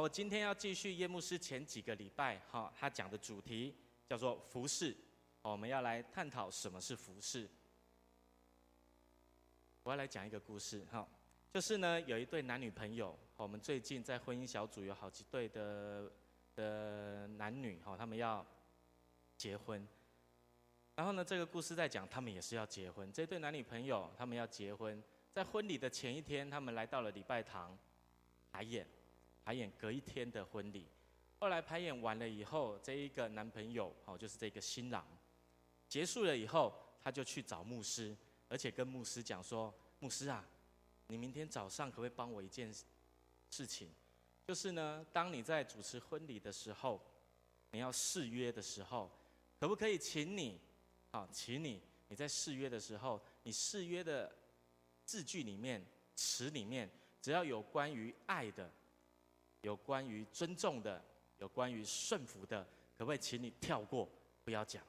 我今天要继续叶牧师前几个礼拜哈，他讲的主题叫做服侍。我们要来探讨什么是服饰。我要来讲一个故事哈，就是呢，有一对男女朋友，我们最近在婚姻小组有好几对的的男女哈，他们要结婚。然后呢，这个故事在讲他们也是要结婚。这对男女朋友他们要结婚，在婚礼的前一天，他们来到了礼拜堂排演，排演隔一天的婚礼。后来排演完了以后，这一个男朋友哦，就是这个新郎，结束了以后，他就去找牧师，而且跟牧师讲说：“牧师啊，你明天早上可不可以帮我一件事情？就是呢，当你在主持婚礼的时候，你要誓约的时候，可不可以请你？”好，请你你在誓约的时候，你誓约的字句里面、词里面，只要有关于爱的、有关于尊重的、有关于顺服的，可不可以请你跳过，不要讲？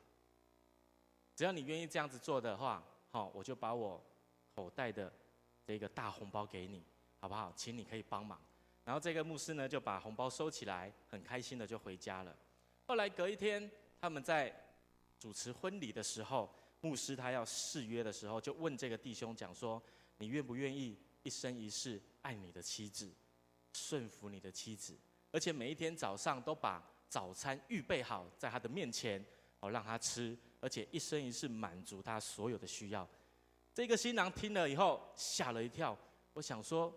只要你愿意这样子做的话，好，我就把我口袋的这个大红包给你，好不好？请你可以帮忙。然后这个牧师呢，就把红包收起来，很开心的就回家了。后来隔一天，他们在主持婚礼的时候，牧师他要誓约的时候，就问这个弟兄讲说：“你愿不愿意一生一世爱你的妻子，顺服你的妻子，而且每一天早上都把早餐预备好在他的面前，哦，让他吃，而且一生一世满足他所有的需要。”这个新郎听了以后吓了一跳，我想说：“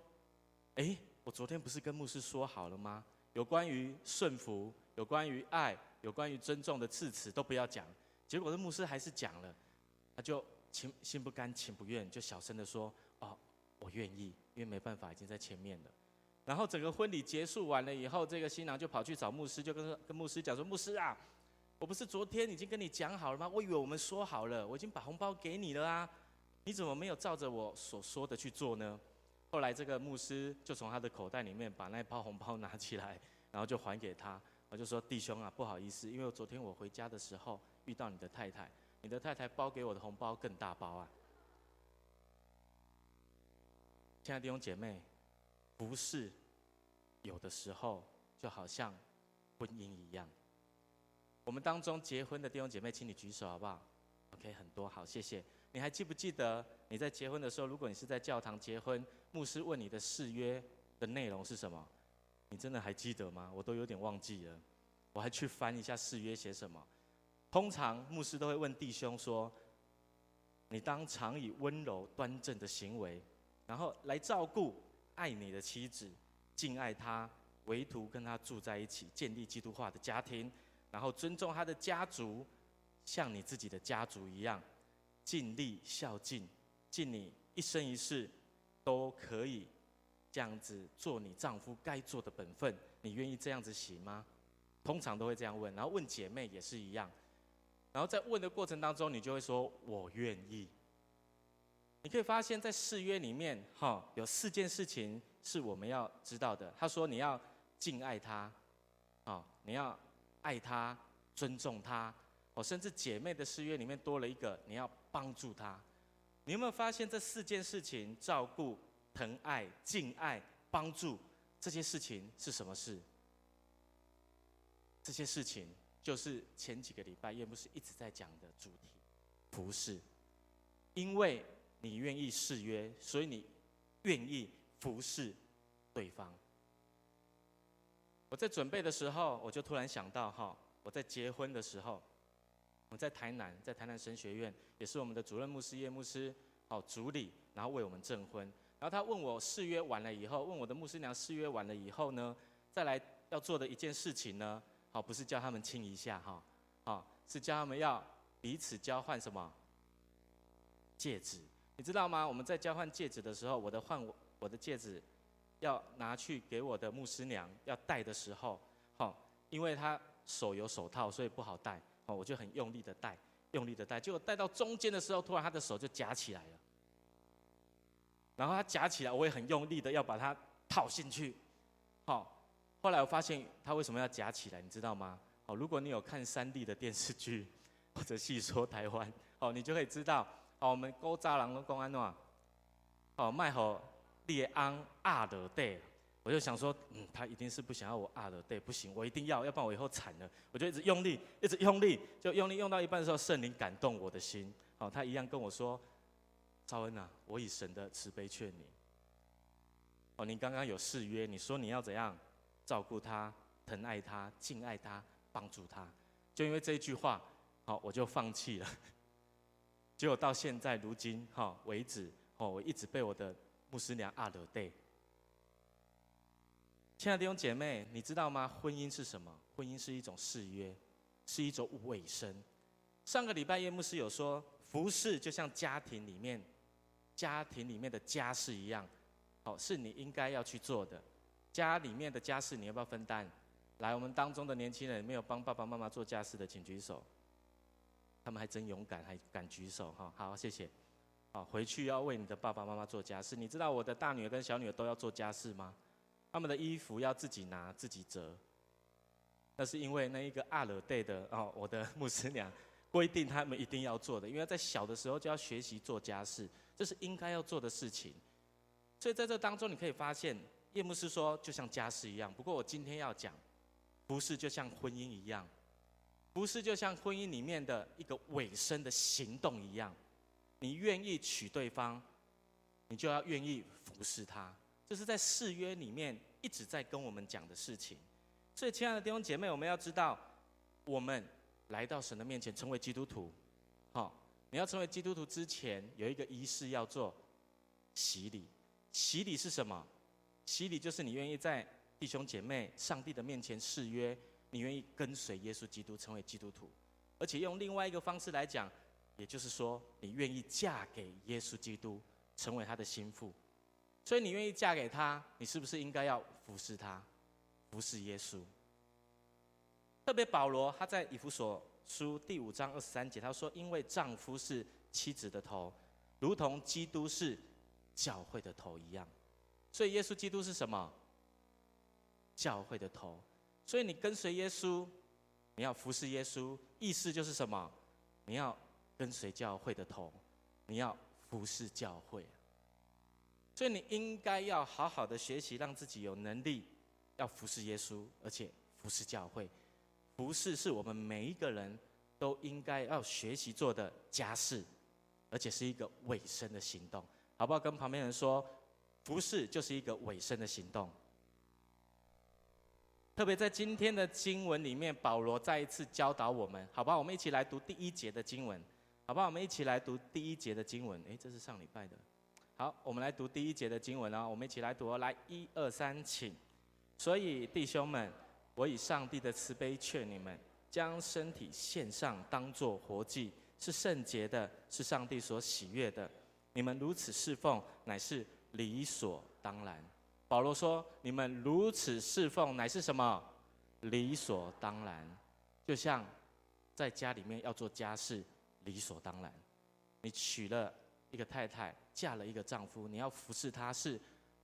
诶，我昨天不是跟牧师说好了吗？有关于顺服，有关于爱，有关于尊重的誓词都不要讲。”结果这牧师还是讲了，他就情心不甘情不愿，就小声的说：“哦，我愿意，因为没办法，已经在前面了。”然后整个婚礼结束完了以后，这个新郎就跑去找牧师，就跟跟牧师讲说：“牧师啊，我不是昨天已经跟你讲好了吗？我以为我们说好了，我已经把红包给你了啊，你怎么没有照着我所说的去做呢？”后来这个牧师就从他的口袋里面把那包红包拿起来，然后就还给他，我就说：“弟兄啊，不好意思，因为昨天我回家的时候。”遇到你的太太，你的太太包给我的红包更大包啊！亲爱的弟兄姐妹，不是有的时候就好像婚姻一样。我们当中结婚的弟兄姐妹，请你举手好不好？OK，很多，好，谢谢。你还记不记得你在结婚的时候，如果你是在教堂结婚，牧师问你的誓约的内容是什么？你真的还记得吗？我都有点忘记了，我还去翻一下誓约写什么。通常牧师都会问弟兄说：“你当常以温柔端正的行为，然后来照顾、爱你的妻子，敬爱她，唯独跟她住在一起，建立基督化的家庭，然后尊重她的家族，像你自己的家族一样，尽力孝敬，尽你一生一世都可以这样子做你丈夫该做的本分。你愿意这样子行吗？”通常都会这样问，然后问姐妹也是一样。然后在问的过程当中，你就会说“我愿意”。你可以发现，在誓约里面，哈，有四件事情是我们要知道的。他说：“你要敬爱他，啊，你要爱他，尊重他。哦，甚至姐妹的誓约里面多了一个，你要帮助他。你有没有发现这四件事情：照顾、疼爱、敬爱、帮助，这些事情是什么事？这些事情。”就是前几个礼拜叶牧师一直在讲的主题，服侍。因为你愿意誓约，所以你愿意服侍对方。我在准备的时候，我就突然想到哈，我在结婚的时候，我在台南，在台南神学院，也是我们的主任牧师叶牧师哦主礼，然后为我们证婚。然后他问我誓约完了以后，问我的牧师娘誓约完了以后呢，再来要做的一件事情呢？好，不是叫他们亲一下哈，好，是叫他们要彼此交换什么戒指？你知道吗？我们在交换戒指的时候，我的换我我的戒指要拿去给我的牧师娘要戴的时候，好，因为她手有手套，所以不好戴，哦，我就很用力的戴，用力的戴，结果戴到中间的时候，突然她的手就夹起来了，然后她夹起来，我也很用力的要把它套进去，好。后来我发现她为什么要夹起来，你知道吗？哦，如果你有看三立的电视剧或者戏说台湾，哦，你就可以知道，哦，我们古早人都讲安怎，哦，卖好列安阿德戴，我就想说，嗯，他一定是不想要我啊的，对，不行，我一定要，要不然我以后惨了。我就一直用力，一直用力，就用力用到一半的时候，圣灵感动我的心，哦，他一样跟我说，赵恩啊，我以神的慈悲劝你，哦，你刚刚有誓约，你说你要怎样照顾他、疼爱他、敬爱他、帮助他，就因为这一句话，好，我就放弃了。结果到现在如今哈为止，哦，我一直被我的牧师娘啊了对。亲爱的弟兄姐妹，你知道吗？婚姻是什么？婚姻是一种誓约，是一种委身。上个礼拜叶牧师有说，服侍就像家庭里面，家庭里面的家事一样，哦，是你应该要去做的。家里面的家事你要不要分担？来，我们当中的年轻人没有帮爸爸妈妈做家事的，请举手。他们还真勇敢，还敢举手哈。好，谢谢。好，回去要为你的爸爸妈妈做家事。你知道我的大女儿跟小女儿都要做家事吗？他们的衣服要自己拿自己折，那是因为那一个阿勒队的哦，我的牧师娘规定他们一定要做的，因为在小的时候就要学习做家事，这是应该要做的事情。所以在这当中你可以发现，叶牧师说就像家事一样。不过我今天要讲，不是就像婚姻一样，不是就像婚姻里面的一个尾声的行动一样，你愿意娶对方，你就要愿意服侍他。这是在誓约里面一直在跟我们讲的事情，所以亲爱的弟兄姐妹，我们要知道，我们来到神的面前成为基督徒，好，你要成为基督徒之前有一个仪式要做，洗礼。洗礼是什么？洗礼就是你愿意在弟兄姐妹、上帝的面前誓约，你愿意跟随耶稣基督成为基督徒，而且用另外一个方式来讲，也就是说，你愿意嫁给耶稣基督，成为他的心腹。所以你愿意嫁给他，你是不是应该要服侍他，服侍耶稣？特别保罗他在以弗所书第五章二十三节，他说：“因为丈夫是妻子的头，如同基督是教会的头一样。”所以耶稣基督是什么？教会的头。所以你跟随耶稣，你要服侍耶稣，意思就是什么？你要跟随教会的头，你要服侍教会。所以你应该要好好的学习，让自己有能力，要服侍耶稣，而且服侍教会。服侍是我们每一个人都应该要学习做的家事，而且是一个委身的行动，好不好？跟旁边人说，服侍就是一个委身的行动。特别在今天的经文里面，保罗再一次教导我们，好不好？我们一起来读第一节的经文，好不好？我们一起来读第一节的经文。诶，这是上礼拜的。好，我们来读第一节的经文哦。我们一起来读哦。来，一二三，请。所以弟兄们，我以上帝的慈悲劝你们，将身体献上，当作活祭，是圣洁的，是上帝所喜悦的。你们如此侍奉，乃是理所当然。保罗说：你们如此侍奉，乃是什么？理所当然。就像在家里面要做家事，理所当然。你娶了一个太太。嫁了一个丈夫，你要服侍他是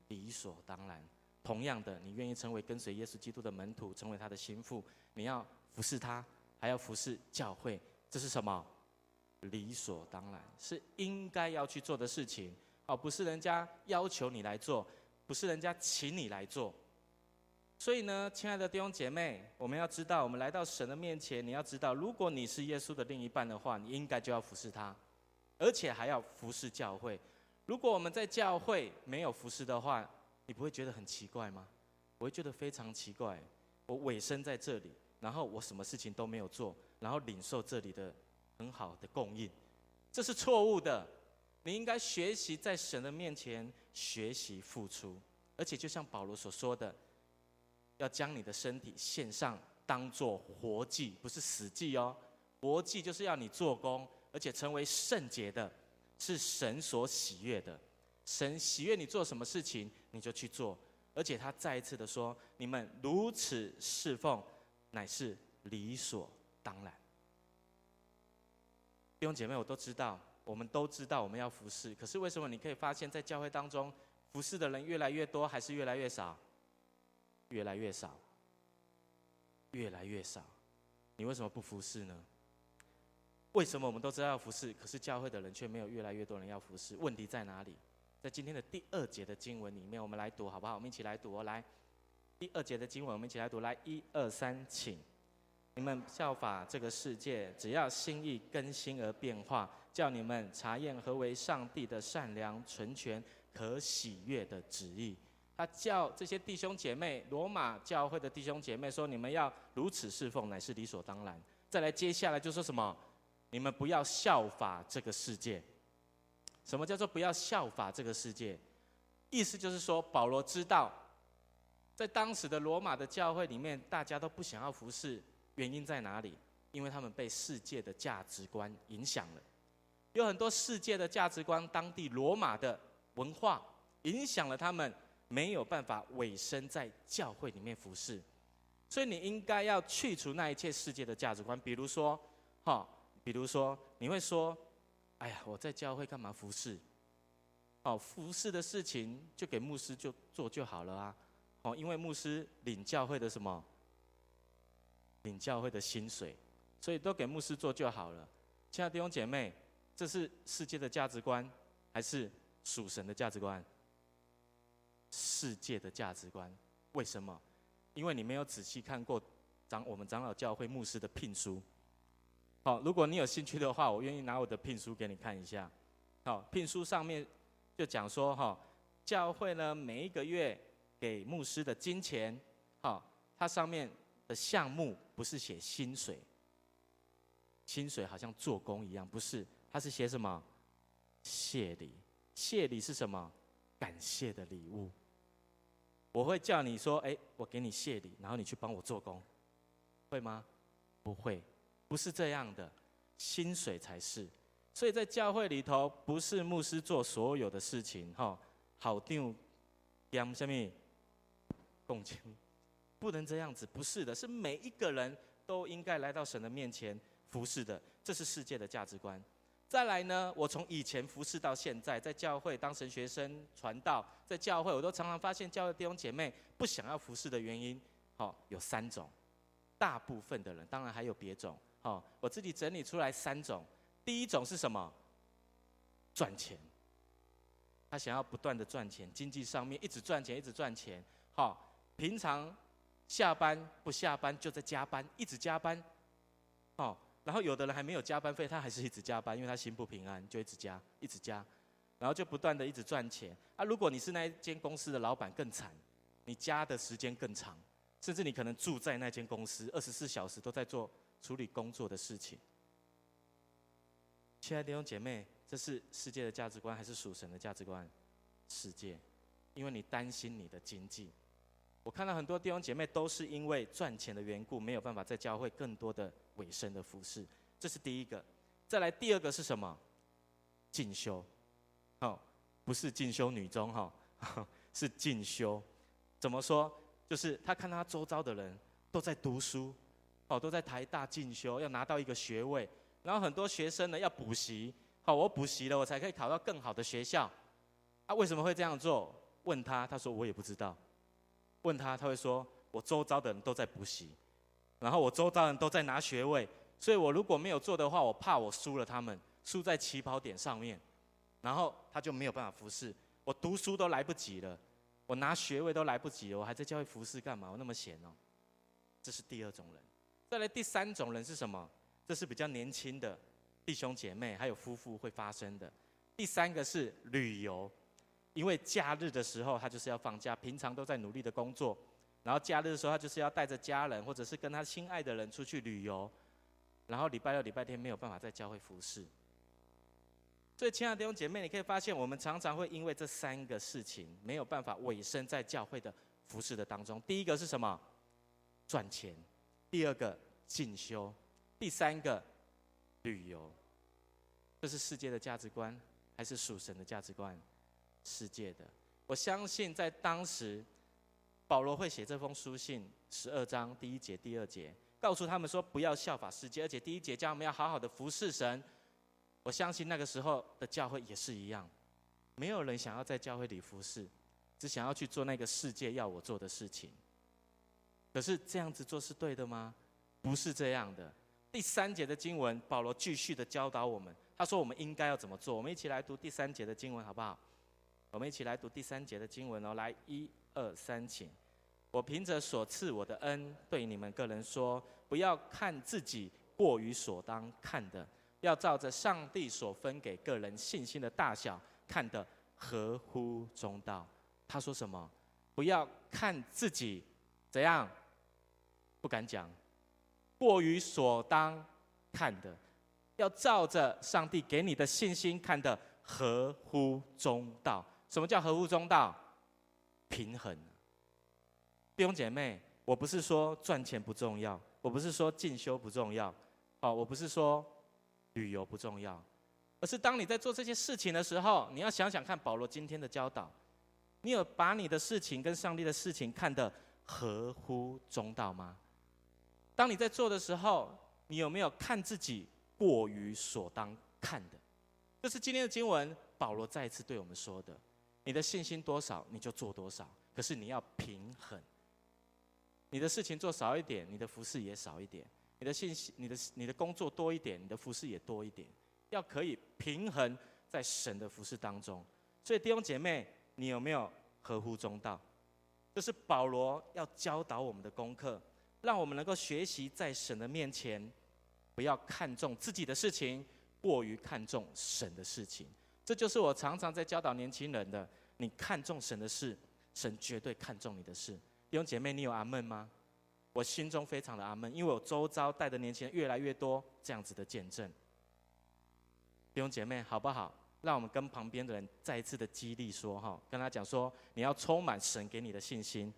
理所当然。同样的，你愿意成为跟随耶稣基督的门徒，成为他的心腹，你要服侍他，还要服侍教会，这是什么？理所当然，是应该要去做的事情。哦，不是人家要求你来做，不是人家请你来做。所以呢，亲爱的弟兄姐妹，我们要知道，我们来到神的面前，你要知道，如果你是耶稣的另一半的话，你应该就要服侍他，而且还要服侍教会。如果我们在教会没有服侍的话，你不会觉得很奇怪吗？我会觉得非常奇怪。我委身在这里，然后我什么事情都没有做，然后领受这里的很好的供应，这是错误的。你应该学习在神的面前学习付出，而且就像保罗所说的，要将你的身体献上，当做活祭，不是死祭哦。活祭就是要你做工，而且成为圣洁的。是神所喜悦的，神喜悦你做什么事情，你就去做。而且他再一次的说：“你们如此侍奉，乃是理所当然。”弟兄姐妹，我都知道，我们都知道我们要服侍。可是为什么你可以发现，在教会当中服侍的人越来越多，还是越来越少？越来越少，越来越少。你为什么不服侍呢？为什么我们都知道要服侍，可是教会的人却没有越来越多人要服侍？问题在哪里？在今天的第二节的经文里面，我们来读好不好？我们一起来读，来，第二节的经文，我们一起来读，来，一二三，请。你们效法这个世界，只要心意更新而变化，叫你们查验何为上帝的善良、纯全、可喜悦的旨意。他叫这些弟兄姐妹，罗马教会的弟兄姐妹说：“你们要如此侍奉，乃是理所当然。”再来，接下来就说什么？你们不要效法这个世界。什么叫做不要效法这个世界？意思就是说，保罗知道，在当时的罗马的教会里面，大家都不想要服侍。原因在哪里？因为他们被世界的价值观影响了，有很多世界的价值观，当地罗马的文化影响了他们，没有办法委身在教会里面服侍。所以你应该要去除那一切世界的价值观，比如说，哈，比如说你会说，哎呀，我在教会干嘛服侍？哦，服侍的事情就给牧师就做就好了啊，哦，因为牧师领教会的什么？领教会的薪水，所以都给牧师做就好了。亲爱的弟兄姐妹，这是世界的价值观，还是属神的价值观？世界的价值观。为什么？因为你没有仔细看过长我们长老教会牧师的聘书。好，如果你有兴趣的话，我愿意拿我的聘书给你看一下。好，聘书上面就讲说，哈，教会呢每一个月给牧师的金钱，好，它上面。的项目不是写薪水，薪水好像做工一样，不是，他是写什么？谢礼，谢礼是什么？感谢的礼物。我会叫你说，哎，我给你谢礼，然后你去帮我做工，会吗？不会，不是这样的，薪水才是。所以在教会里头，不是牧师做所有的事情，哈，好定，点什么？共情。不能这样子，不是的，是每一个人都应该来到神的面前服侍的，这是世界的价值观。再来呢，我从以前服侍到现在，在教会当神学生传道，在教会我都常常发现，教会弟兄姐妹不想要服侍的原因，好，有三种。大部分的人，当然还有别种，好，我自己整理出来三种。第一种是什么？赚钱，他想要不断的赚钱，经济上面一直赚钱，一直赚钱，好，平常。下班不下班就在加班，一直加班，哦，然后有的人还没有加班费，他还是一直加班，因为他心不平安，就一直加，一直加，然后就不断的一直赚钱。啊，如果你是那一间公司的老板更惨，你加的时间更长，甚至你可能住在那间公司，二十四小时都在做处理工作的事情。亲爱的弟兄姐妹，这是世界的价值观还是属神的价值观？世界，因为你担心你的经济。我看到很多弟兄姐妹都是因为赚钱的缘故，没有办法在教会更多的委身的服饰，这是第一个。再来第二个是什么？进修，好，不是进修女中哈，是进修。怎么说？就是他看他周遭的人都在读书，哦，都在台大进修，要拿到一个学位。然后很多学生呢要补习，好，我补习了，我才可以考到更好的学校。啊，为什么会这样做？问他，他说我也不知道。问他，他会说：“我周遭的人都在补习，然后我周遭人都在拿学位，所以我如果没有做的话，我怕我输了他们，输在起跑点上面，然后他就没有办法服侍。我读书都来不及了，我拿学位都来不及了，我还在教会服侍干嘛？我那么闲哦。”这是第二种人。再来第三种人是什么？这是比较年轻的弟兄姐妹还有夫妇会发生的。第三个是旅游。因为假日的时候，他就是要放假，平常都在努力的工作，然后假日的时候，他就是要带着家人或者是跟他亲爱的人出去旅游，然后礼拜六、礼拜天没有办法在教会服侍。所以，亲爱的弟兄姐妹，你可以发现，我们常常会因为这三个事情没有办法委身在教会的服侍的当中。第一个是什么？赚钱；第二个进修；第三个旅游。这是世界的价值观，还是属神的价值观？世界的，我相信在当时，保罗会写这封书信，十二章第一节、第二节，告诉他们说不要效法世界，而且第一节叫我们要好好的服侍神。我相信那个时候的教会也是一样，没有人想要在教会里服侍，只想要去做那个世界要我做的事情。可是这样子做是对的吗？不是这样的。第三节的经文，保罗继续的教导我们，他说我们应该要怎么做。我们一起来读第三节的经文，好不好？我们一起来读第三节的经文哦。来，一二三，请。我凭着所赐我的恩，对你们个人说，不要看自己过于所当看的，要照着上帝所分给个人信心的大小，看得合乎中道。他说什么？不要看自己怎样，不敢讲，过于所当看的，要照着上帝给你的信心看得合乎中道。什么叫合乎中道？平衡。弟兄姐妹，我不是说赚钱不重要，我不是说进修不重要，哦，我不是说旅游不重要，而是当你在做这些事情的时候，你要想想看保罗今天的教导，你有把你的事情跟上帝的事情看得合乎中道吗？当你在做的时候，你有没有看自己过于所当看的？这是今天的经文，保罗再一次对我们说的。你的信心多少，你就做多少。可是你要平衡，你的事情做少一点，你的服事也少一点；你的信息、你的你的工作多一点，你的服事也多一点。要可以平衡在神的服事当中。所以弟兄姐妹，你有没有合乎中道？这是保罗要教导我们的功课，让我们能够学习在神的面前，不要看重自己的事情，过于看重神的事情。这就是我常常在教导年轻人的：你看重神的事，神绝对看重你的事。弟兄姐妹，你有阿门吗？我心中非常的阿门，因为我周遭带的年轻人越来越多这样子的见证。弟兄姐妹，好不好？让我们跟旁边的人再一次的激励说哈，跟他讲说，你要充满神给你的信心。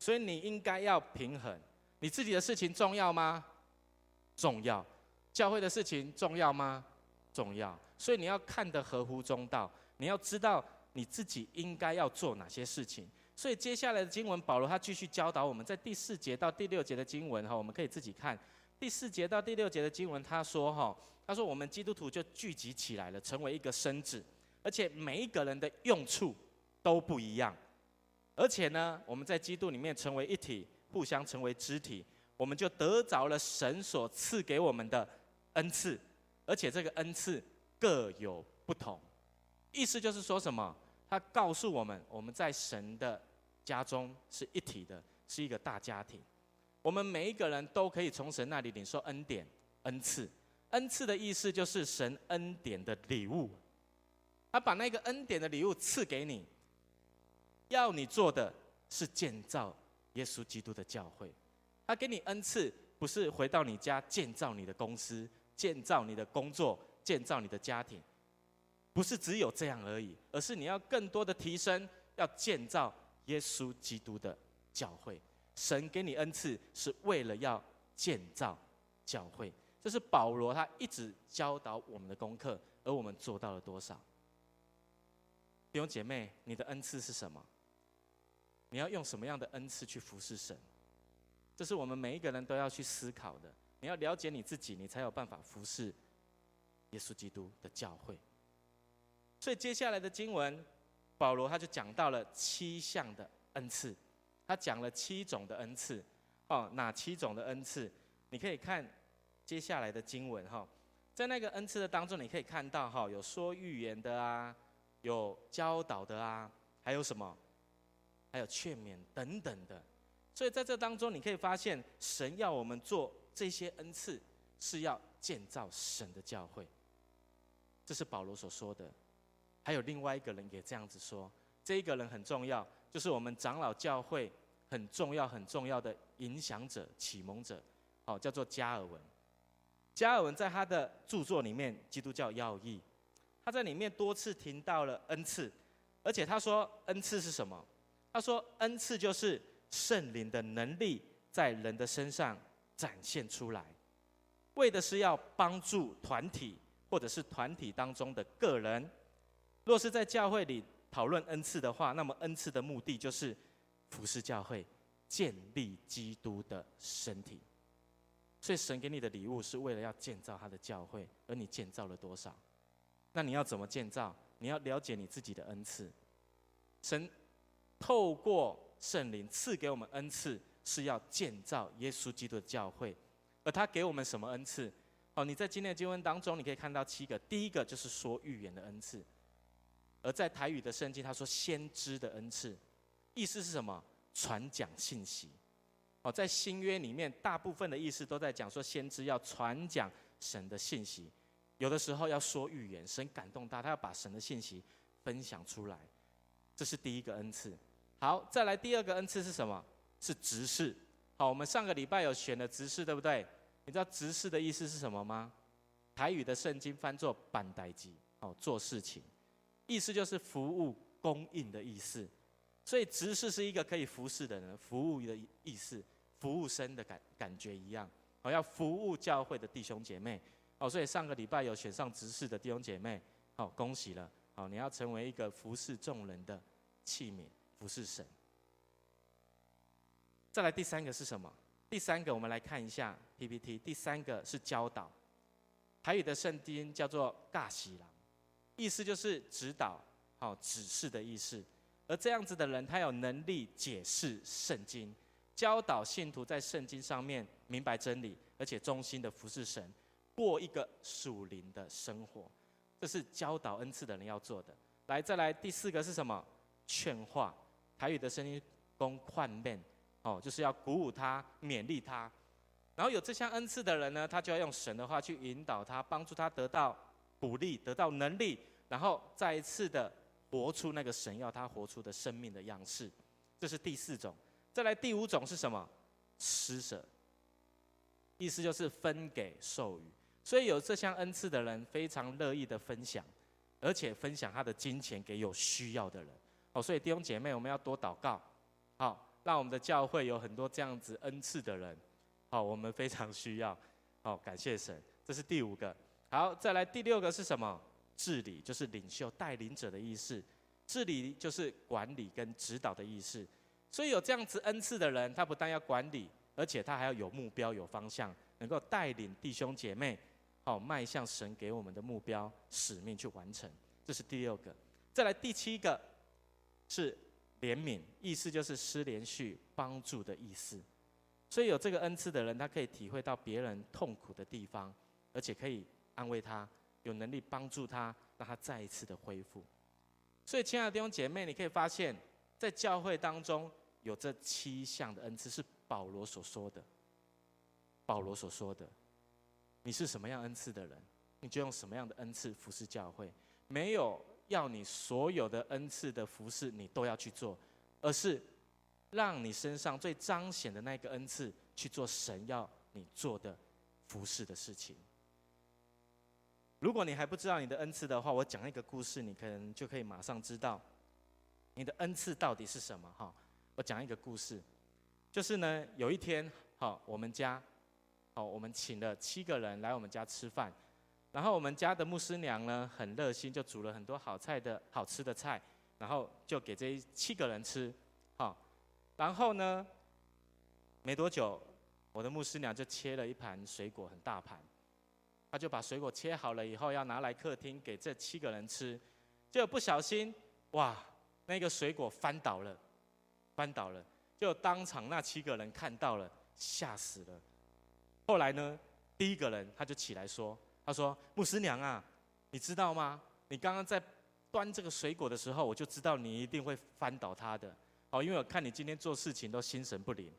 所以你应该要平衡，你自己的事情重要吗？重要。教会的事情重要吗？重要，所以你要看得合乎中道，你要知道你自己应该要做哪些事情。所以接下来的经文，保罗他继续教导我们，在第四节到第六节的经文哈，我们可以自己看。第四节到第六节的经文，他说哈，他说我们基督徒就聚集起来了，成为一个身子，而且每一个人的用处都不一样，而且呢，我们在基督里面成为一体，互相成为肢体，我们就得着了神所赐给我们的。恩赐，而且这个恩赐各有不同，意思就是说什么？他告诉我们，我们在神的家中是一体的，是一个大家庭。我们每一个人都可以从神那里领受恩典、恩赐。恩赐的意思就是神恩典的礼物，他把那个恩典的礼物赐给你，要你做的是建造耶稣基督的教会。他给你恩赐，不是回到你家建造你的公司。建造你的工作，建造你的家庭，不是只有这样而已，而是你要更多的提升，要建造耶稣基督的教会。神给你恩赐，是为了要建造教会。这是保罗他一直教导我们的功课，而我们做到了多少？弟兄姐妹，你的恩赐是什么？你要用什么样的恩赐去服侍神？这是我们每一个人都要去思考的。你要了解你自己，你才有办法服侍耶稣基督的教会。所以接下来的经文，保罗他就讲到了七项的恩赐，他讲了七种的恩赐。哦，哪七种的恩赐？你可以看接下来的经文哈，在那个恩赐的当中，你可以看到哈，有说预言的啊，有教导的啊，还有什么？还有劝勉等等的。所以在这当中，你可以发现神要我们做。这些恩赐是要建造神的教会，这是保罗所说的。还有另外一个人也这样子说，这一个人很重要，就是我们长老教会很重要很重要的影响者、启蒙者，哦，叫做加尔文。加尔文在他的著作里面《基督教要义》，他在里面多次提到了恩赐，而且他说恩赐是什么？他说恩赐就是圣灵的能力在人的身上。展现出来，为的是要帮助团体或者是团体当中的个人。若是在教会里讨论恩赐的话，那么恩赐的目的就是服侍教会，建立基督的身体。所以神给你的礼物是为了要建造他的教会，而你建造了多少？那你要怎么建造？你要了解你自己的恩赐。神透过圣灵赐给我们恩赐。是要建造耶稣基督的教会，而他给我们什么恩赐？哦，你在今天的经文当中，你可以看到七个。第一个就是说预言的恩赐，而在台语的圣经，他说先知的恩赐，意思是什么？传讲信息。哦，在新约里面，大部分的意思都在讲说，先知要传讲神的信息，有的时候要说预言，神感动他，他要把神的信息分享出来，这是第一个恩赐。好，再来第二个恩赐是什么？是执事。好，我们上个礼拜有选的执事，对不对？你知道执事的意思是什么吗？台语的圣经翻作“办代志”，哦，做事情，意思就是服务、供应的意思。所以执事是一个可以服侍的人，服务的意思，服务生的感感觉一样。哦，要服务教会的弟兄姐妹。哦，所以上个礼拜有选上执事的弟兄姐妹，好，恭喜了。好，你要成为一个服侍众人的器皿。服侍神。再来第三个是什么？第三个我们来看一下 PPT。第三个是教导，台语的圣经叫做“教师郎”，意思就是指导、好指示的意思。而这样子的人，他有能力解释圣经，教导信徒在圣经上面明白真理，而且忠心的服侍神，过一个属灵的生活。这是教导恩赐的人要做的。来，再来第四个是什么？劝化。台语的声音公宽面，哦，就是要鼓舞他、勉励他。然后有这项恩赐的人呢，他就要用神的话去引导他，帮助他得到鼓励、得到能力，然后再一次的活出那个神要他活出的生命的样式。这是第四种。再来第五种是什么？施舍，意思就是分给授予。所以有这项恩赐的人非常乐意的分享，而且分享他的金钱给有需要的人。哦，所以弟兄姐妹，我们要多祷告，好，让我们的教会有很多这样子恩赐的人，好，我们非常需要，好，感谢神，这是第五个。好，再来第六个是什么？治理，就是领袖、带领者的意思。治理就是管理跟指导的意思。所以有这样子恩赐的人，他不但要管理，而且他还要有目标、有方向，能够带领弟兄姐妹，好，迈向神给我们的目标、使命去完成。这是第六个。再来第七个。是怜悯，意思就是施连续、帮助的意思。所以有这个恩赐的人，他可以体会到别人痛苦的地方，而且可以安慰他，有能力帮助他，让他再一次的恢复。所以，亲爱的弟兄姐妹，你可以发现，在教会当中有这七项的恩赐，是保罗所说的。保罗所说的，你是什么样恩赐的人，你就用什么样的恩赐服侍教会，没有。要你所有的恩赐的服饰，你都要去做，而是让你身上最彰显的那个恩赐去做神要你做的服饰的事情。如果你还不知道你的恩赐的话，我讲一个故事，你可能就可以马上知道你的恩赐到底是什么。哈，我讲一个故事，就是呢，有一天，好，我们家，好，我们请了七个人来我们家吃饭。然后我们家的牧师娘呢，很热心，就煮了很多好菜的好吃的菜，然后就给这七个人吃，好。然后呢，没多久，我的牧师娘就切了一盘水果，很大盘，她就把水果切好了以后，要拿来客厅给这七个人吃，就不小心，哇，那个水果翻倒了，翻倒了，就当场那七个人看到了，吓死了。后来呢，第一个人他就起来说。他说：“牧师娘啊，你知道吗？你刚刚在端这个水果的时候，我就知道你一定会翻倒它的。哦，因为我看你今天做事情都心神不宁。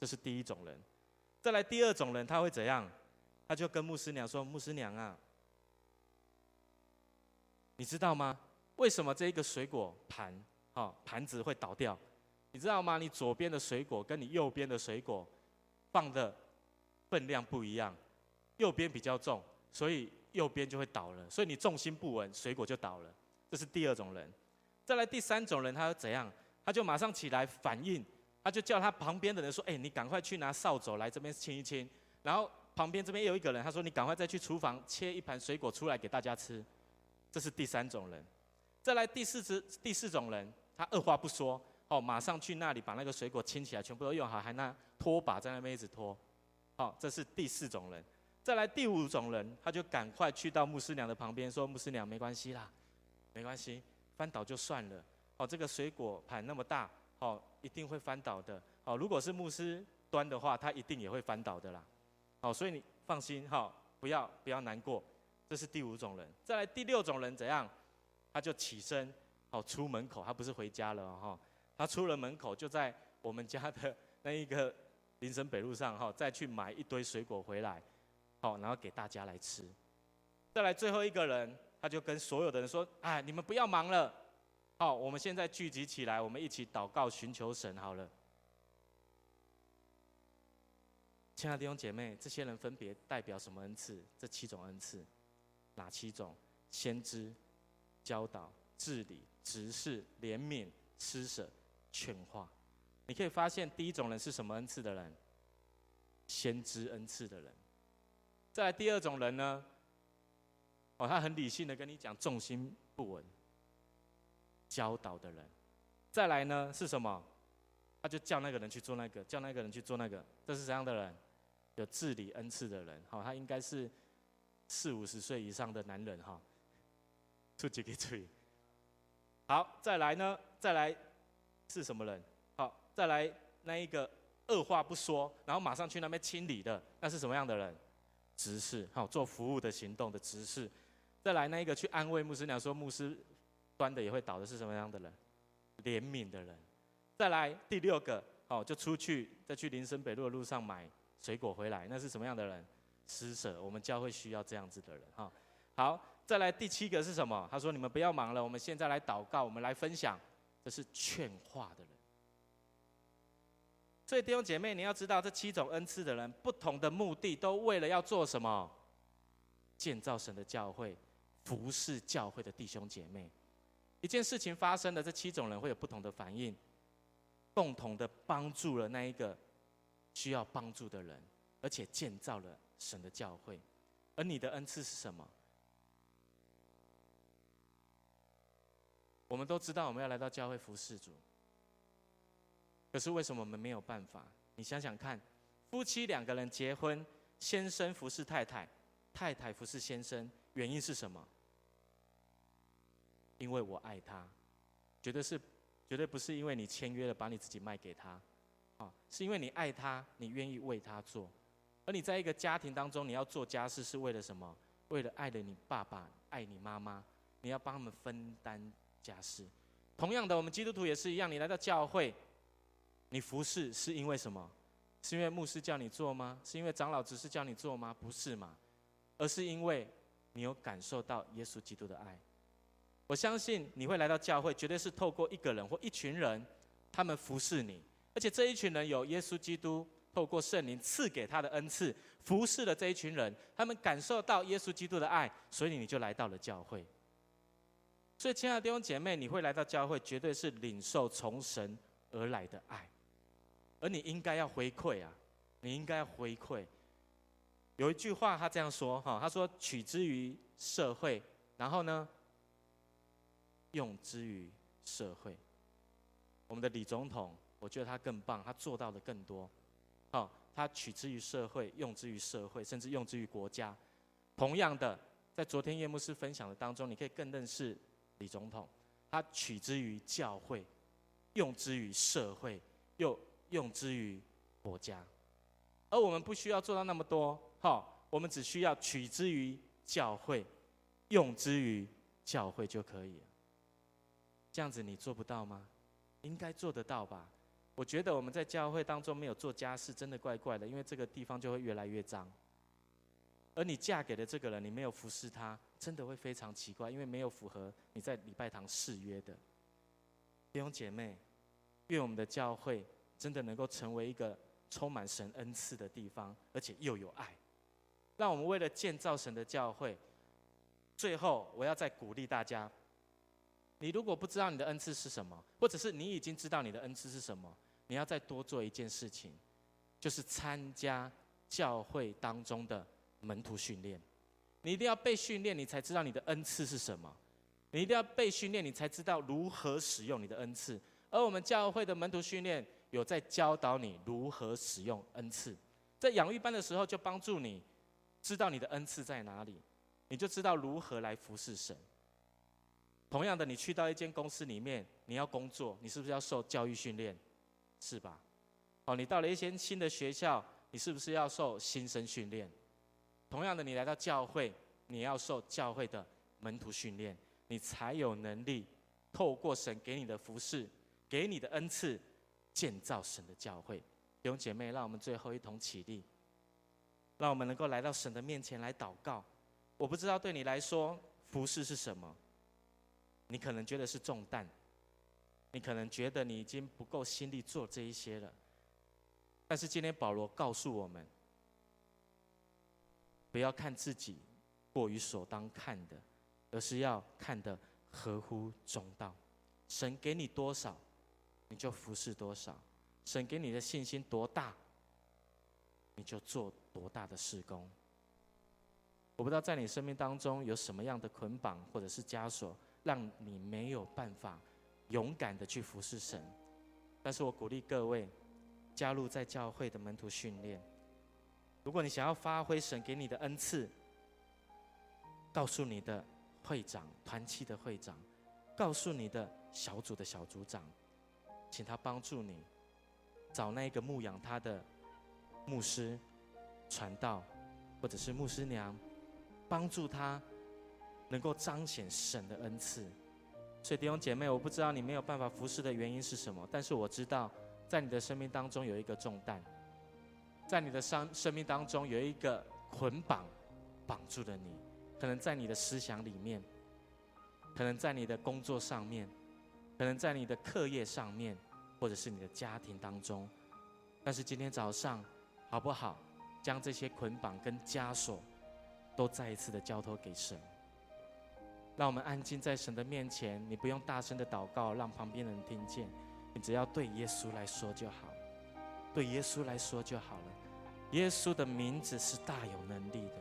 这是第一种人。再来第二种人，他会怎样？他就跟牧师娘说：‘牧师娘啊，你知道吗？为什么这一个水果盘，哦，盘子会倒掉？你知道吗？你左边的水果跟你右边的水果放的分量不一样，右边比较重。”所以右边就会倒了，所以你重心不稳，水果就倒了。这是第二种人。再来第三种人，他会怎样？他就马上起来反应，他就叫他旁边的人说：“哎，你赶快去拿扫帚来这边清一清。”然后旁边这边有一个人，他说：“你赶快再去厨房切一盘水果出来给大家吃。”这是第三种人。再来第四只第四种人，他二话不说，哦，马上去那里把那个水果清起来，全部都用好，还拿拖把在那边一直拖。好，这是第四种人。再来第五种人，他就赶快去到牧师娘的旁边，说：“牧师娘，没关系啦，没关系，翻倒就算了。哦，这个水果盘那么大，哦，一定会翻倒的。哦，如果是牧师端的话，他一定也会翻倒的啦。哦，所以你放心，哈，不要不要难过。这是第五种人。再来第六种人怎样？他就起身，哦，出门口，他不是回家了哈，他出了门口，就在我们家的那一个林森北路上哈，再去买一堆水果回来，好，然后给大家来吃。再来最后一个人，他就跟所有的人说：“哎，你们不要忙了，好，我们现在聚集起来，我们一起祷告寻求神好了。”亲爱的弟兄姐妹，这些人分别代表什么恩赐？这七种恩赐。哪七种？先知、教导、治理、执事、怜悯、施舍、劝化。你可以发现，第一种人是什么恩赐的人？先知恩赐的人。再来第二种人呢？哦，他很理性的跟你讲，重心不稳。教导的人。再来呢是什么？他就叫那个人去做那个，叫那个人去做那个。这是怎样的人？有治理恩赐的人。好，他应该是。四五十岁以上的男人哈，出几个嘴。好，再来呢？再来是什么人？好，再来那一个二话不说，然后马上去那边清理的，那是什么样的人？执事，好，做服务的行动的执事。再来那一个去安慰牧师娘说牧师端的也会倒的是什么样的人？怜悯的人。再来第六个，好，就出去再去林森北路的路上买水果回来，那是什么样的人？施舍，我们教会需要这样子的人哈。好，再来第七个是什么？他说：“你们不要忙了，我们现在来祷告，我们来分享。”这是劝化的人。所以弟兄姐妹，你要知道这七种恩赐的人，不同的目的，都为了要做什么？建造神的教会，服侍教会的弟兄姐妹。一件事情发生了，这七种人会有不同的反应，共同的帮助了那一个需要帮助的人，而且建造了。神的教会，而你的恩赐是什么？我们都知道我们要来到教会服侍主，可是为什么我们没有办法？你想想看，夫妻两个人结婚，先生服侍太太，太太服侍先生，原因是什么？因为我爱他，绝对是，绝对不是因为你签约了把你自己卖给他，啊，是因为你爱他，你愿意为他做。而你在一个家庭当中，你要做家事是为了什么？为了爱了你爸爸，爱你妈妈，你要帮他们分担家事。同样的，我们基督徒也是一样，你来到教会，你服侍是因为什么？是因为牧师叫你做吗？是因为长老只是叫你做吗？不是嘛？而是因为你有感受到耶稣基督的爱。我相信你会来到教会，绝对是透过一个人或一群人，他们服侍你，而且这一群人有耶稣基督。透过圣灵赐给他的恩赐，服侍了这一群人，他们感受到耶稣基督的爱，所以你就来到了教会。所以，亲爱的弟兄姐妹，你会来到教会，绝对是领受从神而来的爱，而你应该要回馈啊，你应该要回馈。有一句话，他这样说哈，他说：“取之于社会，然后呢，用之于社会。”我们的李总统，我觉得他更棒，他做到的更多。好，他取之于社会，用之于社会，甚至用之于国家。同样的，在昨天叶牧师分享的当中，你可以更认识李总统。他取之于教会，用之于社会，又用之于国家。而我们不需要做到那么多，好，我们只需要取之于教会，用之于教会就可以了。这样子你做不到吗？应该做得到吧？我觉得我们在教会当中没有做家事，真的怪怪的，因为这个地方就会越来越脏。而你嫁给的这个人，你没有服侍他，真的会非常奇怪，因为没有符合你在礼拜堂誓约的。弟兄姐妹，愿我们的教会真的能够成为一个充满神恩赐的地方，而且又有爱。让我们为了建造神的教会，最后我要再鼓励大家。你如果不知道你的恩赐是什么，或者是你已经知道你的恩赐是什么，你要再多做一件事情，就是参加教会当中的门徒训练。你一定要被训练，你才知道你的恩赐是什么。你一定要被训练，你才知道如何使用你的恩赐。而我们教会的门徒训练有在教导你如何使用恩赐，在养育班的时候就帮助你知道你的恩赐在哪里，你就知道如何来服侍神。同样的，你去到一间公司里面，你要工作，你是不是要受教育训练？是吧？哦，你到了一间新的学校，你是不是要受新生训练？同样的，你来到教会，你要受教会的门徒训练，你才有能力透过神给你的服侍，给你的恩赐，建造神的教会。弟兄姐妹，让我们最后一同起立，让我们能够来到神的面前来祷告。我不知道对你来说，服事是什么？你可能觉得是重担，你可能觉得你已经不够心力做这一些了。但是今天保罗告诉我们，不要看自己过于所当看的，而是要看的合乎中道。神给你多少，你就服侍多少。神给你的信心多大，你就做多大的事工。我不知道在你生命当中有什么样的捆绑或者是枷锁，让你没有办法勇敢的去服侍神。但是我鼓励各位加入在教会的门徒训练。如果你想要发挥神给你的恩赐，告诉你的会长、团契的会长，告诉你的小组的小组长，请他帮助你。找那个牧养他的牧师、传道，或者是牧师娘，帮助他能够彰显神的恩赐。所以弟兄姐妹，我不知道你没有办法服侍的原因是什么，但是我知道，在你的生命当中有一个重担，在你的生生命当中有一个捆绑绑住了你，可能在你的思想里面，可能在你的工作上面，可能在你的课业上面。或者是你的家庭当中，但是今天早上，好不好？将这些捆绑跟枷锁，都再一次的交托给神。让我们安静在神的面前，你不用大声的祷告，让旁边的人听见，你只要对耶稣来说就好，对耶稣来说就好了。耶稣的名字是大有能力的，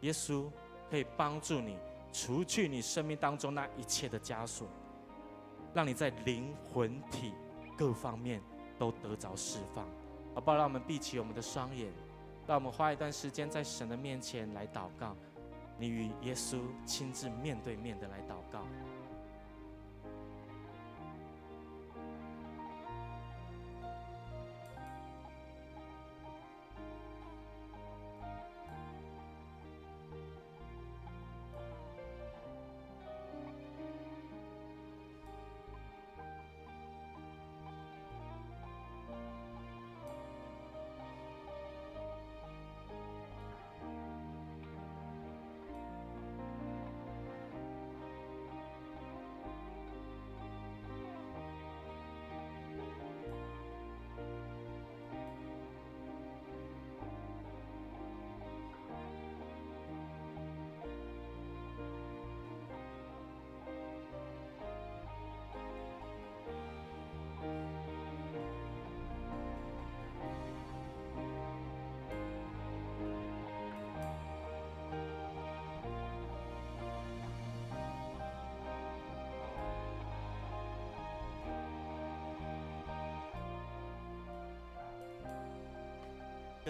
耶稣可以帮助你除去你生命当中那一切的枷锁，让你在灵魂体。各方面都得着释放，好不好？让我们闭起我们的双眼，让我们花一段时间在神的面前来祷告，你与耶稣亲自面对面的来祷告。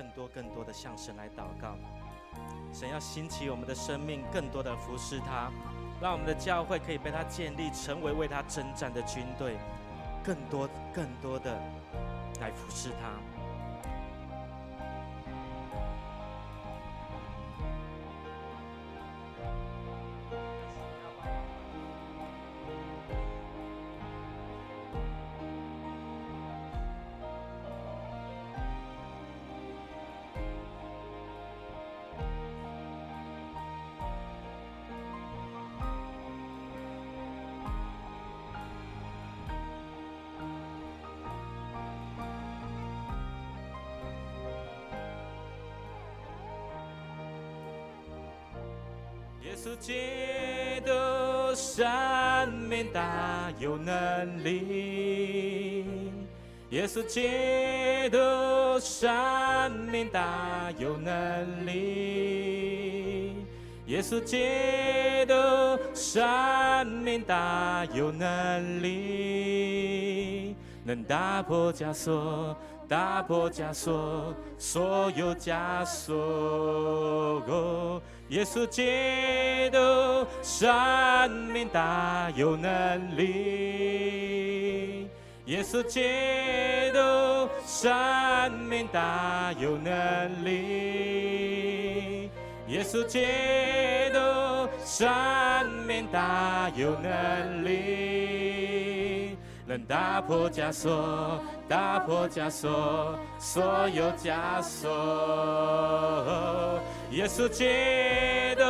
更多更多的向神来祷告，神要兴起我们的生命，更多的服侍他，让我们的教会可以被他建立，成为为他征战的军队，更多更多的来服侍他。基督生命大有能力，耶稣基督生命大有能力，能打破枷锁，打破枷锁，所有枷锁。耶稣基督生命大有能力，耶稣基督生命大有能力，耶稣基督，生命大有能力，能打破枷锁，打破枷锁，所有枷锁。耶稣基督，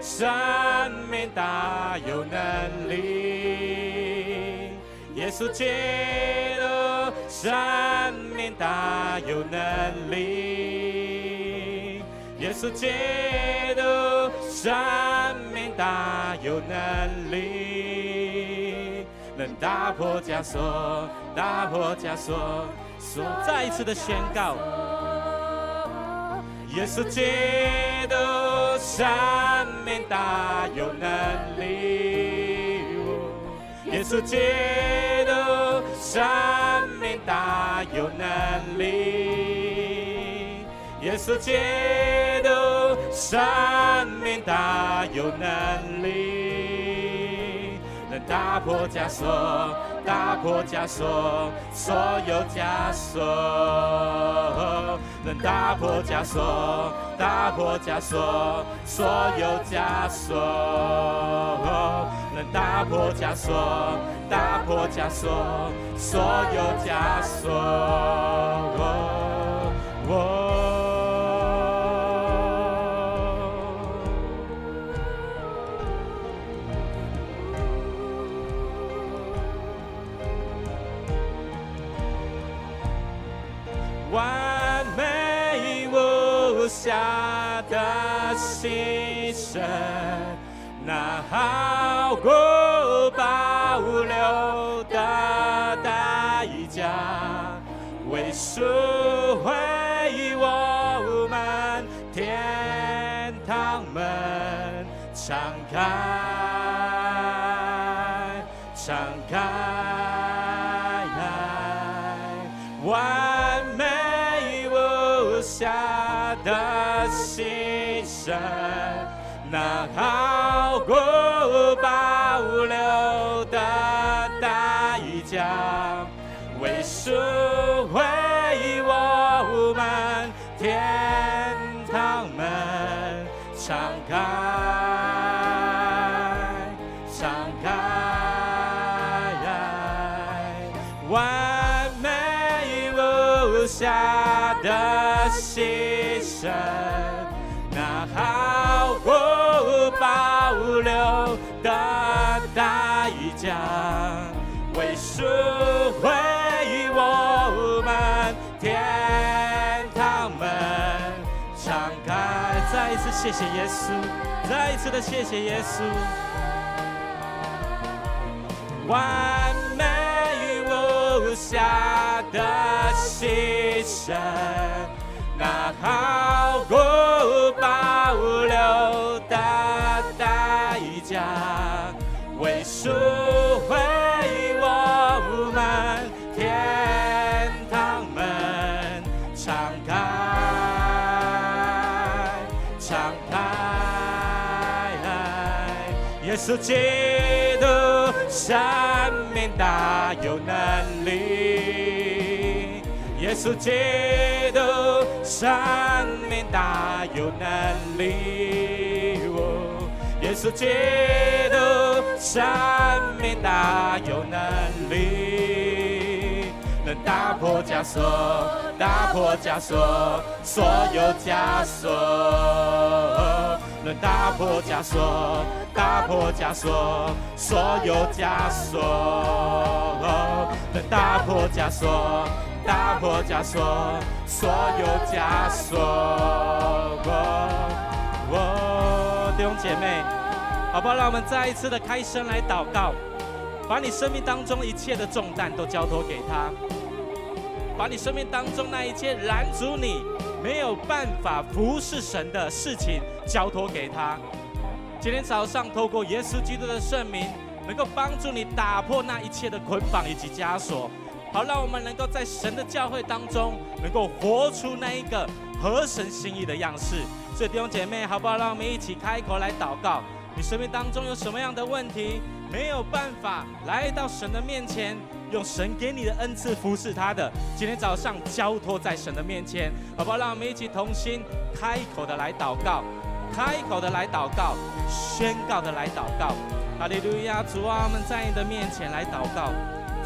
生命大有能力，稣基督，生命大有能力，耶稣基督，生命大有能力，能打破枷锁，打破枷锁，所再一次的宣告。耶稣基督，生命大有能力。耶稣基督，生命大有能力。耶稣基督，生命大有能力，能打破枷锁，打破枷锁，所有枷锁。能打破枷锁，打破枷锁，所有枷锁。能打破枷锁，打破枷锁，所有枷锁。那好过保留的代价，为赎回我们天堂门好过保留的代价，为赎回我们天堂门敞开，敞开，完美无瑕的心。那天堂门敞开。再一次谢谢耶稣，再一次的谢谢耶稣，完美无瑕的牺牲。那毫无保留的代价，为赎开。耶稣基督，生命大有能力。耶稣基督。生命大有能力，哦，耶稣基督，生命大有能力，能打破枷锁，打破枷锁，所有枷锁，能打破枷锁，打破枷锁，所有枷锁，能打破枷锁。打破枷锁，所有枷锁。哦，弟兄姐妹，好不好？让我们再一次的开声来祷告，把你生命当中一切的重担都交托给他，把你生命当中那一切拦阻你没有办法服侍神的事情交托给他。今天早上透过耶稣基督的圣名，能够帮助你打破那一切的捆绑以及枷锁。好，让我们能够在神的教会当中，能够活出那一个合神心意的样式。所以弟兄姐妹，好不好？让我们一起开口来祷告。你生命当中有什么样的问题，没有办法来到神的面前，用神给你的恩赐服侍他的，今天早上交托在神的面前，好不好？让我们一起同心开口的来祷告。开口的来祷告，宣告的来祷告。哈利路亚！主啊，我们在你的面前来祷告。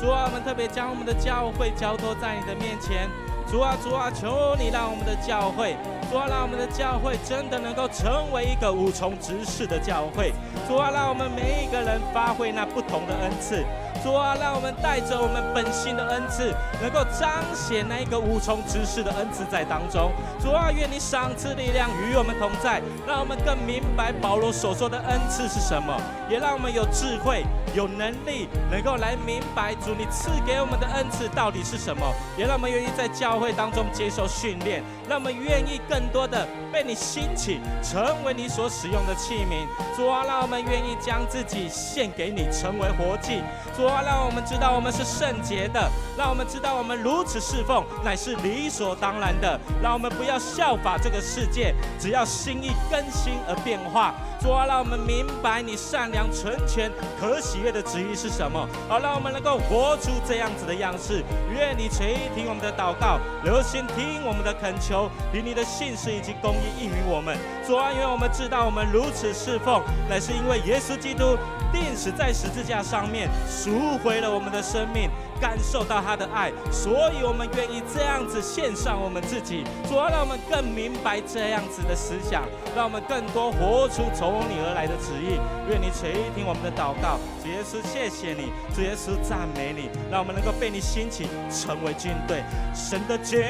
主啊，我们特别将我们的教会交托在你的面前。主啊，主啊，求你让我们的教会，主啊，让我们的教会真的能够成为一个五重职事的教会。主啊，让我们每一个人发挥那不同的恩赐。主啊，让我们带着我们本性的恩赐，能够彰显那一个无从直视的恩赐在当中。主啊，愿你赏赐力量与我们同在，让我们更明白保罗所说的恩赐是什么，也让我们有智慧、有能力，能够来明白主你赐给我们的恩赐到底是什么，也让我们愿意在教会当中接受训练，让我们愿意更多的被你兴起，成为你所使用的器皿。主啊，让我们愿意将自己献给你，成为活祭。主啊，让我们知道我们是圣洁的，让我们知道我们如此侍奉乃是理所当然的。让我们不要效法这个世界，只要心意更新而变化。主啊，让我们明白你善良、纯全、可喜的旨意是什么，好，让我们能够活出这样子的样式。愿你垂听我们的祷告，留心听我们的恳求，以你的信实以及公义应允我们。主啊，愿我们知道我们如此侍奉，乃是因为耶稣基督。定死在十字架上面，赎回了我们的生命，感受到他的爱，所以我们愿意这样子献上我们自己，主要让我们更明白这样子的思想，让我们更多活出从你而来的旨意。愿你垂听我们的祷告，主耶稣，谢谢你，主耶稣赞美你，让我们能够被你兴起，成为军队，神的军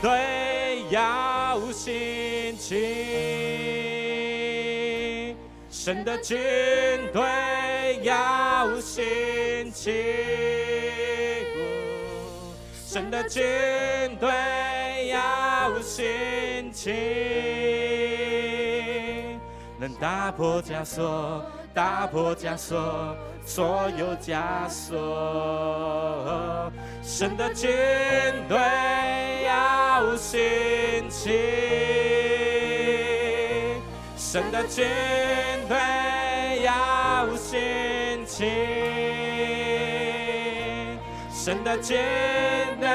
队要兴起。神的军队要兴起，神的军队要兴起，能打破枷锁，打破枷锁，所有枷锁。神的军队要兴起。神的军队要兴起，神的军队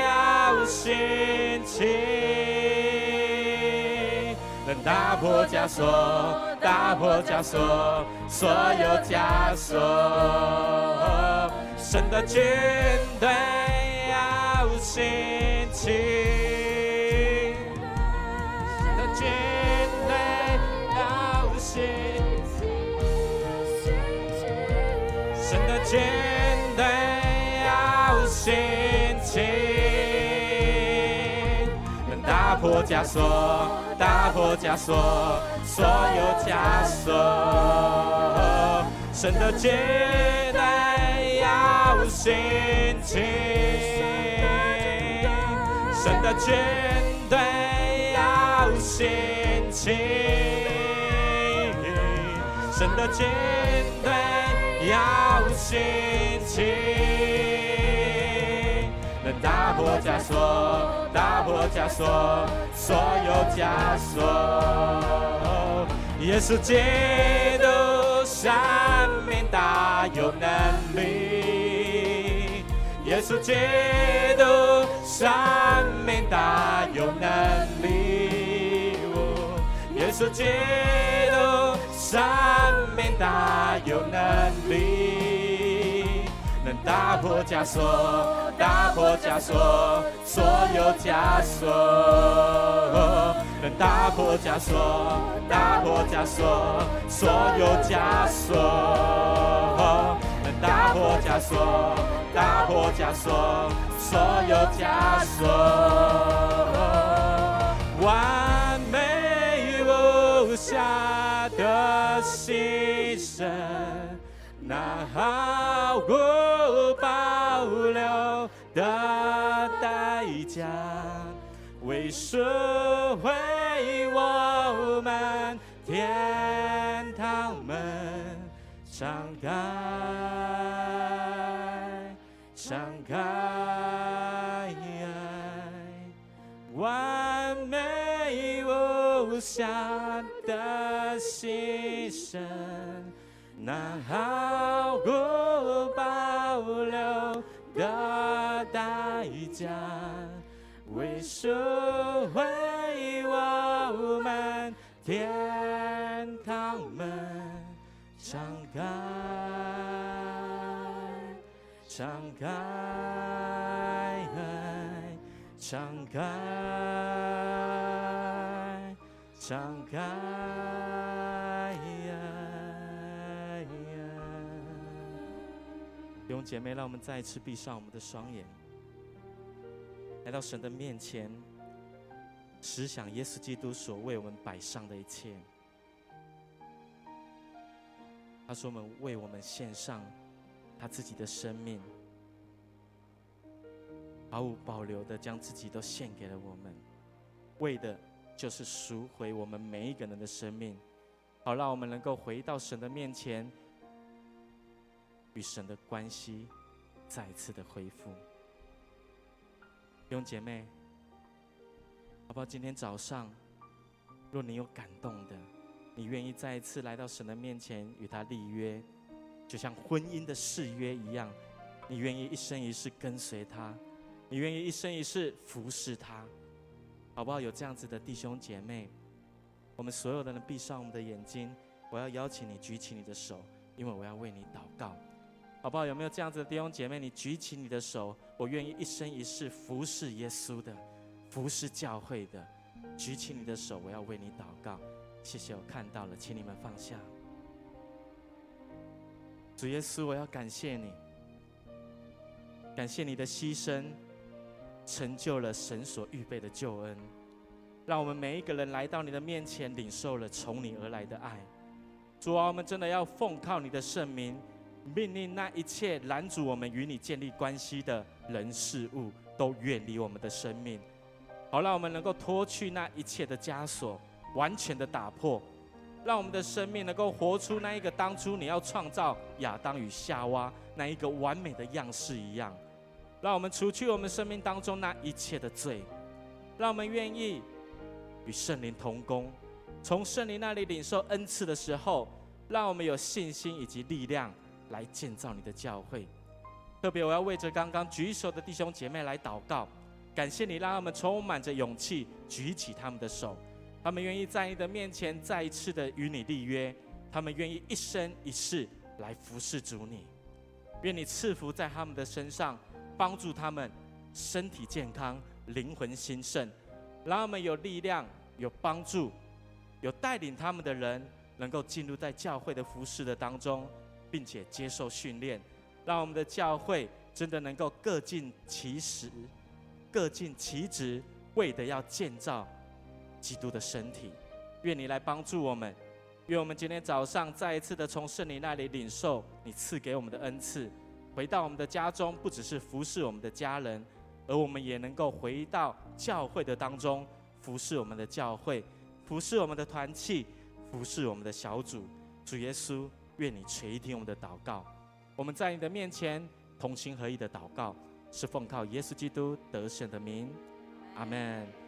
要兴起，能打破枷锁，打破枷锁，所有枷锁。神的军队要兴起。神的军队要兴起，神的军枷锁，打破枷锁，所有枷锁。神的军队要兴起，神的军队要兴起，神的军队。要兴起，能打破枷锁，打破枷锁，所有枷锁。耶稣基督生命大有能力，耶稣基督生命大有能力，耶稣基督。生命大有能力，能打破枷锁，打破枷锁，所有枷锁，能打破枷锁，打破枷锁，所有枷锁，能打破枷锁，打破枷锁，所有枷锁，完美无瑕。的牺牲，那毫无保留的代价，为赎回我们天堂门敞开，敞开，完美无瑕。的牺牲，那毫无保留的代价，为赎回我们天堂门敞开，敞开，敞开，姐妹，让我们再一次闭上我们的双眼，来到神的面前。思想耶稣基督所为我们摆上的一切，他说：“我们为我们献上他自己的生命，毫无保留的将自己都献给了我们，为的就是赎回我们每一个人的生命，好让我们能够回到神的面前，与神的关系再次的恢复。”弟兄姐妹。好不好？今天早上，若你有感动的，你愿意再一次来到神的面前与他立约，就像婚姻的誓约一样，你愿意一生一世跟随他，你愿意一生一世服侍他，好不好？有这样子的弟兄姐妹，我们所有的人闭上我们的眼睛，我要邀请你举起你的手，因为我要为你祷告，好不好？有没有这样子的弟兄姐妹？你举起你的手，我愿意一生一世服侍耶稣的。服侍教会的，举起你的手，我要为你祷告。谢谢，我看到了，请你们放下。主耶稣，我要感谢你，感谢你的牺牲，成就了神所预备的救恩，让我们每一个人来到你的面前，领受了从你而来的爱。主啊，我们真的要奉靠你的圣名，命令那一切拦阻我们与你建立关系的人事物，都远离我们的生命。好，让我们能够脱去那一切的枷锁，完全的打破，让我们的生命能够活出那一个当初你要创造亚当与夏娃那一个完美的样式一样。让我们除去我们生命当中那一切的罪，让我们愿意与圣灵同工，从圣灵那里领受恩赐的时候，让我们有信心以及力量来建造你的教会。特别我要为着刚刚举手的弟兄姐妹来祷告。感谢你，让他们充满着勇气举起他们的手，他们愿意在你的面前再一次的与你立约，他们愿意一生一世来服侍主你。愿你赐福在他们的身上，帮助他们身体健康、灵魂兴盛，让他们有力量、有帮助、有带领他们的人能够进入在教会的服侍的当中，并且接受训练，让我们的教会真的能够各尽其职。各尽其职，为的要建造基督的身体。愿你来帮助我们，愿我们今天早上再一次的从圣灵那里领受你赐给我们的恩赐，回到我们的家中，不只是服侍我们的家人，而我们也能够回到教会的当中，服侍我们的教会，服侍我们的团契，服侍我们的小组。主耶稣，愿你垂听我们的祷告。我们在你的面前同心合意的祷告。是奉靠耶稣基督得胜的名，阿门。